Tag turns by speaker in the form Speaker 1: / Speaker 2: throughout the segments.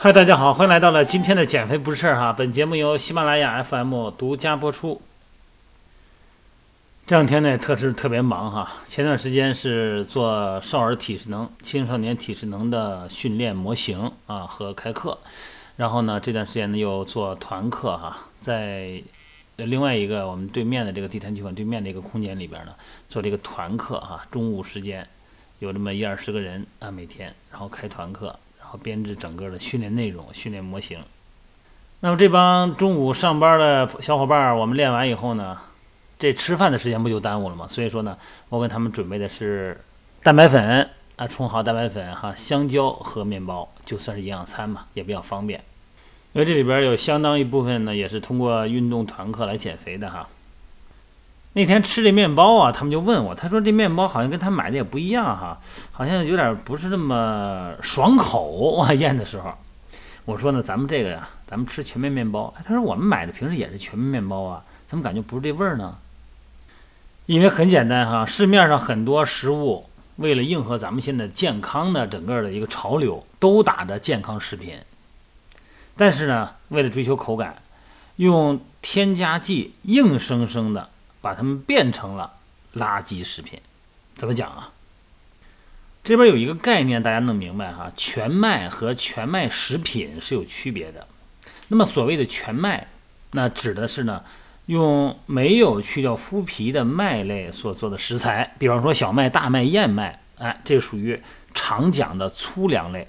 Speaker 1: 嗨，大家好，欢迎来到了今天的减肥不是事儿哈。本节目由喜马拉雅 FM 独家播出。这两天呢，特是特别忙哈。前段时间是做少儿体适能、青少年体适能的训练模型啊和开课，然后呢，这段时间呢又做团课哈，在另外一个我们对面的这个地坛体育馆对面的一个空间里边呢，做这个团课哈。中午时间有这么一二十个人啊，每天然后开团课。然后编制整个的训练内容、训练模型。那么这帮中午上班的小伙伴，我们练完以后呢，这吃饭的时间不就耽误了吗？所以说呢，我给他们准备的是蛋白粉啊，冲好蛋白粉哈，香蕉和面包，就算是营养餐嘛，也比较方便。因为这里边有相当一部分呢，也是通过运动团课来减肥的哈。那天吃这面包啊，他们就问我，他说这面包好像跟他买的也不一样哈，好像有点不是那么爽口我。咽的时候，我说呢，咱们这个呀，咱们吃全麦面包。他说我们买的平时也是全麦面包啊，怎么感觉不是这味儿呢？因为很简单哈，市面上很多食物为了迎合咱们现在健康的整个的一个潮流，都打着健康食品，但是呢，为了追求口感，用添加剂硬生生的。把它们变成了垃圾食品，怎么讲啊？这边有一个概念，大家能明白哈？全麦和全麦食品是有区别的。那么所谓的全麦，那指的是呢，用没有去掉麸皮的麦类所做的食材，比方说小麦、大麦、燕麦，哎，这属于常讲的粗粮类。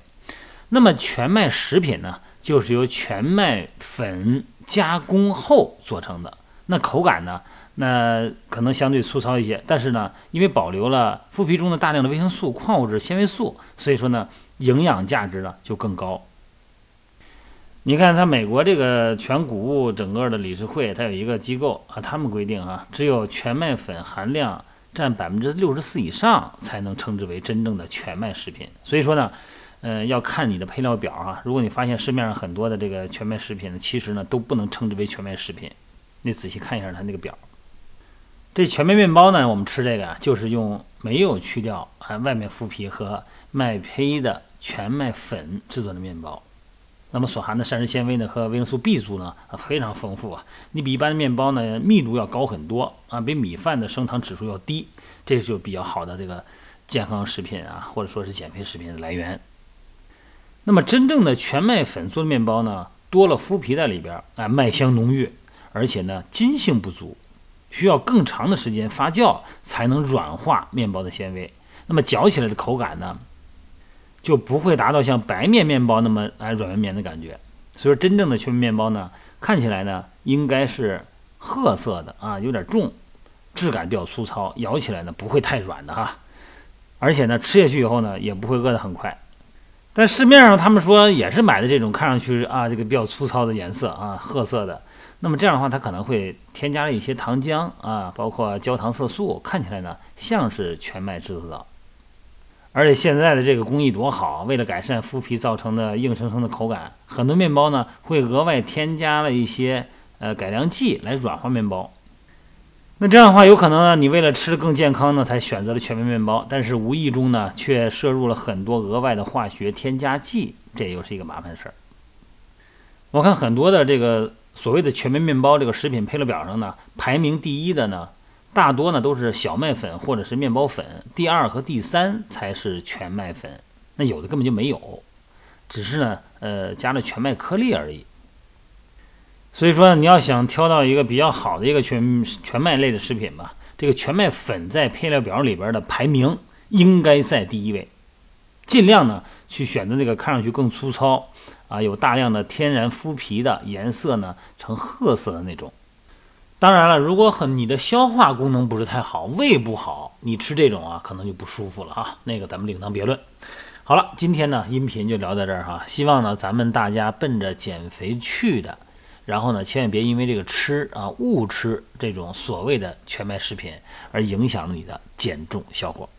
Speaker 1: 那么全麦食品呢，就是由全麦粉加工后做成的，那口感呢？那可能相对粗糙一些，但是呢，因为保留了麸皮中的大量的维生素、矿物质、纤维素，所以说呢，营养价值呢就更高。你看，它美国这个全谷物整个的理事会，它有一个机构啊，他们规定啊，只有全麦粉含量占百分之六十四以上，才能称之为真正的全麦食品。所以说呢，呃，要看你的配料表啊。如果你发现市面上很多的这个全麦食品呢，其实呢都不能称之为全麦食品，你仔细看一下它那个表。这全麦面包呢，我们吃这个啊，就是用没有去掉啊外面麸皮和麦胚的全麦粉制作的面包。那么所含的膳食纤维呢和维生素 B 族呢啊非常丰富啊，你比一般的面包呢密度要高很多啊，比米饭的升糖指数要低，这就比较好的这个健康食品啊，或者说是减肥食品的来源。那么真正的全麦粉做的面包呢，多了麸皮在里边啊，麦香浓郁，而且呢筋性不足。需要更长的时间发酵才能软化面包的纤维，那么嚼起来的口感呢，就不会达到像白面面包那么哎软绵绵的感觉。所以说，真正的全麦面包呢，看起来呢应该是褐色的啊，有点重，质感比较粗糙，咬起来呢不会太软的哈。而且呢，吃下去以后呢，也不会饿得很快。但市面上他们说也是买的这种看上去啊这个比较粗糙的颜色啊褐色的。那么这样的话，它可能会添加了一些糖浆啊，包括焦糖色素，看起来呢像是全麦制作的。而且现在的这个工艺多好，为了改善麸皮造成的硬生生的口感，很多面包呢会额外添加了一些呃改良剂来软化面包。那这样的话，有可能呢，你为了吃更健康呢，才选择了全麦面包，但是无意中呢却摄入了很多额外的化学添加剂，这又是一个麻烦事儿。我看很多的这个。所谓的全麦面包这个食品配料表上呢，排名第一的呢，大多呢都是小麦粉或者是面包粉，第二和第三才是全麦粉。那有的根本就没有，只是呢，呃，加了全麦颗粒而已。所以说，你要想挑到一个比较好的一个全全麦类的食品吧，这个全麦粉在配料表里边的排名应该在第一位。尽量呢去选择那个看上去更粗糙啊，有大量的天然麸皮的，颜色呢呈褐色的那种。当然了，如果很你的消化功能不是太好，胃不好，你吃这种啊可能就不舒服了啊。那个咱们另当别论。好了，今天呢音频就聊到这儿哈，希望呢咱们大家奔着减肥去的，然后呢千万别因为这个吃啊误吃这种所谓的全麦食品而影响了你的减重效果。